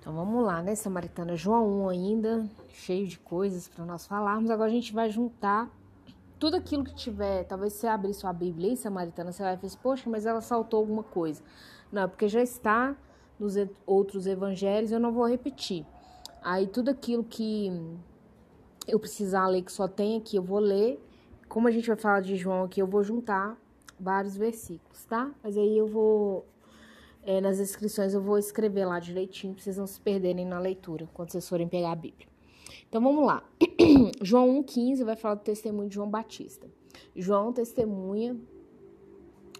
Então vamos lá, né, Samaritana? João 1 ainda, cheio de coisas para nós falarmos. Agora a gente vai juntar tudo aquilo que tiver. Talvez você abrir sua Bíblia aí, Samaritana, você vai ver, poxa, mas ela saltou alguma coisa. Não, é porque já está nos outros evangelhos, eu não vou repetir. Aí tudo aquilo que eu precisar ler, que só tem aqui, eu vou ler. Como a gente vai falar de João aqui, eu vou juntar vários versículos, tá? Mas aí eu vou é, nas inscrições eu vou escrever lá direitinho pra vocês não se perderem na leitura quando vocês forem pegar a Bíblia. Então vamos lá. João 1,15 vai falar do testemunho de João Batista. João testemunha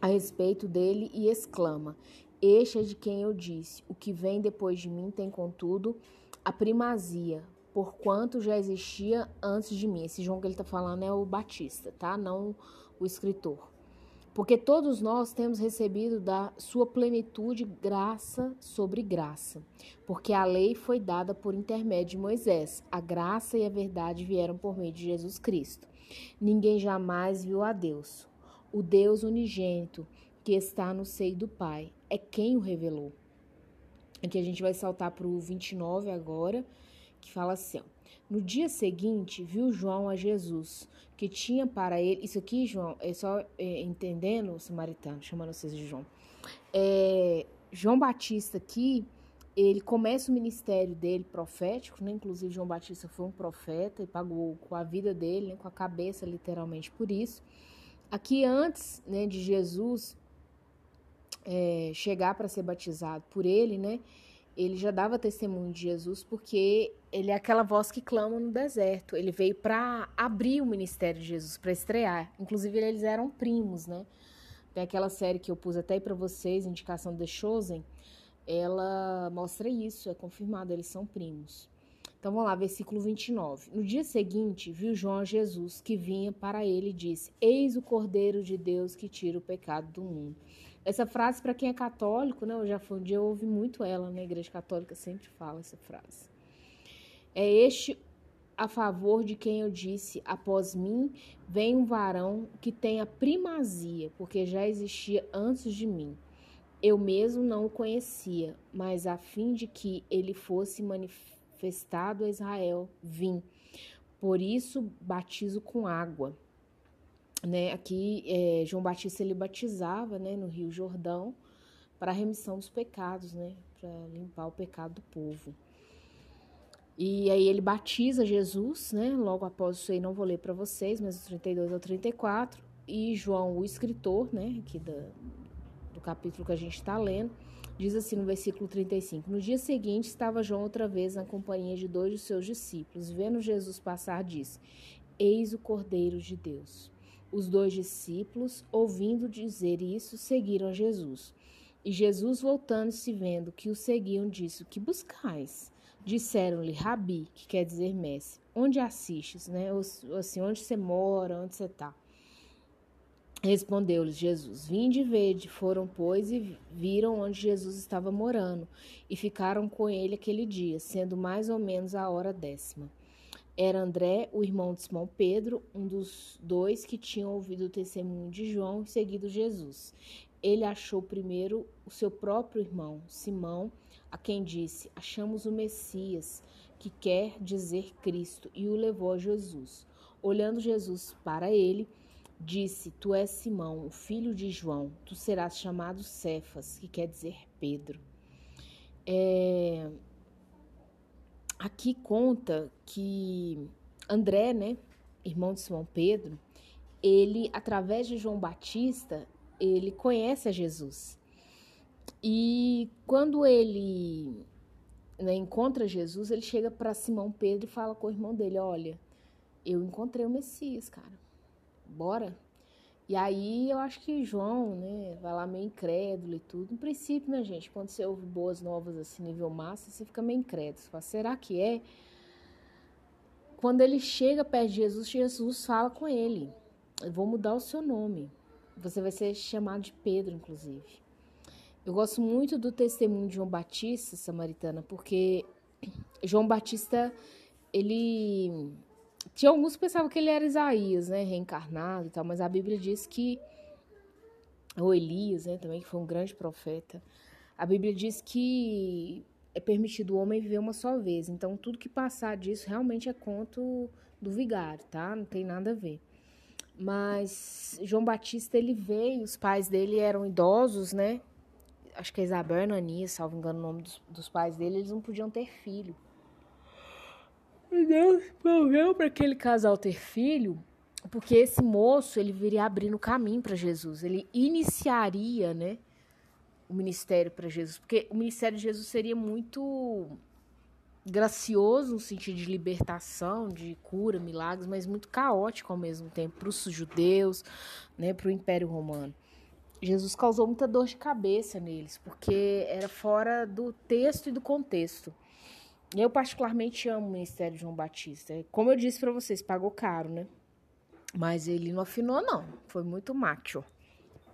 a respeito dele e exclama: Este é de quem eu disse: O que vem depois de mim tem, contudo, a primazia, porquanto já existia antes de mim. Esse João que ele está falando é o Batista, tá? Não o escritor. Porque todos nós temos recebido da sua plenitude graça sobre graça. Porque a lei foi dada por intermédio de Moisés, a graça e a verdade vieram por meio de Jesus Cristo. Ninguém jamais viu a Deus. O Deus unigênito que está no seio do Pai é quem o revelou. Aqui a gente vai saltar para o 29 agora, que fala assim: No dia seguinte, viu João a Jesus que tinha para ele. Isso aqui, João, é só é, entendendo o samaritano, chamando vocês de João. É, João Batista aqui, ele começa o ministério dele profético, né? Inclusive, João Batista foi um profeta e pagou com a vida dele, né? com a cabeça, literalmente, por isso. Aqui, antes né, de Jesus é, chegar para ser batizado por ele, né? Ele já dava testemunho de Jesus porque ele é aquela voz que clama no deserto. Ele veio para abrir o ministério de Jesus, para estrear. Inclusive, eles eram primos, né? Tem aquela série que eu pus até para vocês, indicação de Chosen. Ela mostra isso, é confirmado, eles são primos. Então vamos lá, versículo 29. No dia seguinte, viu João Jesus que vinha para ele e disse: Eis o Cordeiro de Deus que tira o pecado do mundo. Essa frase, para quem é católico, né? Eu já foi um dia eu ouvi muito ela na né, igreja católica, sempre fala essa frase. É este a favor de quem eu disse: após mim vem um varão que tem a primazia, porque já existia antes de mim. Eu mesmo não o conhecia, mas a fim de que ele fosse manifestado a Israel, vim. Por isso batizo com água né, aqui é, João Batista ele batizava, né, no Rio Jordão para a remissão dos pecados, né, para limpar o pecado do povo. E aí ele batiza Jesus, né, logo após isso aí não vou ler para vocês, mas do 32 ao 34, e João, o escritor, né, aqui da, do capítulo que a gente está lendo, diz assim no versículo 35: No dia seguinte estava João outra vez na companhia de dois de seus discípulos. Vendo Jesus passar, disse: Eis o Cordeiro de Deus. Os dois discípulos, ouvindo dizer isso, seguiram Jesus. E Jesus, voltando-se, vendo que o seguiam, disse: que buscais? Disseram-lhe, Rabi, que quer dizer mestre, onde assistes, né? Ou, assim, onde você mora, onde você está? Respondeu-lhes Jesus: Vinde e vede. Foram, pois, e viram onde Jesus estava morando, e ficaram com ele aquele dia, sendo mais ou menos a hora décima. Era André, o irmão de Simão Pedro, um dos dois que tinham ouvido o testemunho de João e seguido Jesus. Ele achou primeiro o seu próprio irmão, Simão, a quem disse: Achamos o Messias, que quer dizer Cristo, e o levou a Jesus. Olhando Jesus para ele, disse: Tu és Simão, o filho de João, tu serás chamado Cefas, que quer dizer Pedro. É, aqui conta que André, né, irmão de Simão Pedro, ele, através de João Batista, ele conhece a Jesus. E quando ele né, encontra Jesus, ele chega para Simão Pedro e fala com o irmão dele: Olha, eu encontrei o Messias, cara. Bora? E aí eu acho que João, né, vai lá meio incrédulo e tudo. No princípio, né, gente, quando você ouve boas novas assim, nível massa, você fica meio incrédulo. Você fala, será que é? Quando ele chega perto de Jesus, Jesus fala com ele: Eu vou mudar o seu nome. Você vai ser chamado de Pedro, inclusive. Eu gosto muito do testemunho de João Batista, samaritana, porque João Batista, ele tinha alguns que pensavam que ele era Isaías, né, reencarnado e tal, mas a Bíblia diz que ou Elias, né, também que foi um grande profeta. A Bíblia diz que é permitido o homem viver uma só vez. Então, tudo que passar disso realmente é conto do vigário, tá? Não tem nada a ver. Mas João Batista, ele veio, os pais dele eram idosos, né? Acho que é Isabel e Ananias, salvo engano o nome dos, dos pais dele, eles não podiam ter filho. Deus proveu para aquele casal ter filho, porque esse moço, ele viria abrindo caminho para Jesus. Ele iniciaria, né? o ministério para Jesus, porque o ministério de Jesus seria muito gracioso no sentido de libertação, de cura, milagres, mas muito caótico ao mesmo tempo para os judeus, né, para o Império Romano. Jesus causou muita dor de cabeça neles, porque era fora do texto e do contexto. Eu particularmente amo o ministério de João Batista. Como eu disse para vocês, pagou caro, né? Mas ele não afinou não, foi muito macho.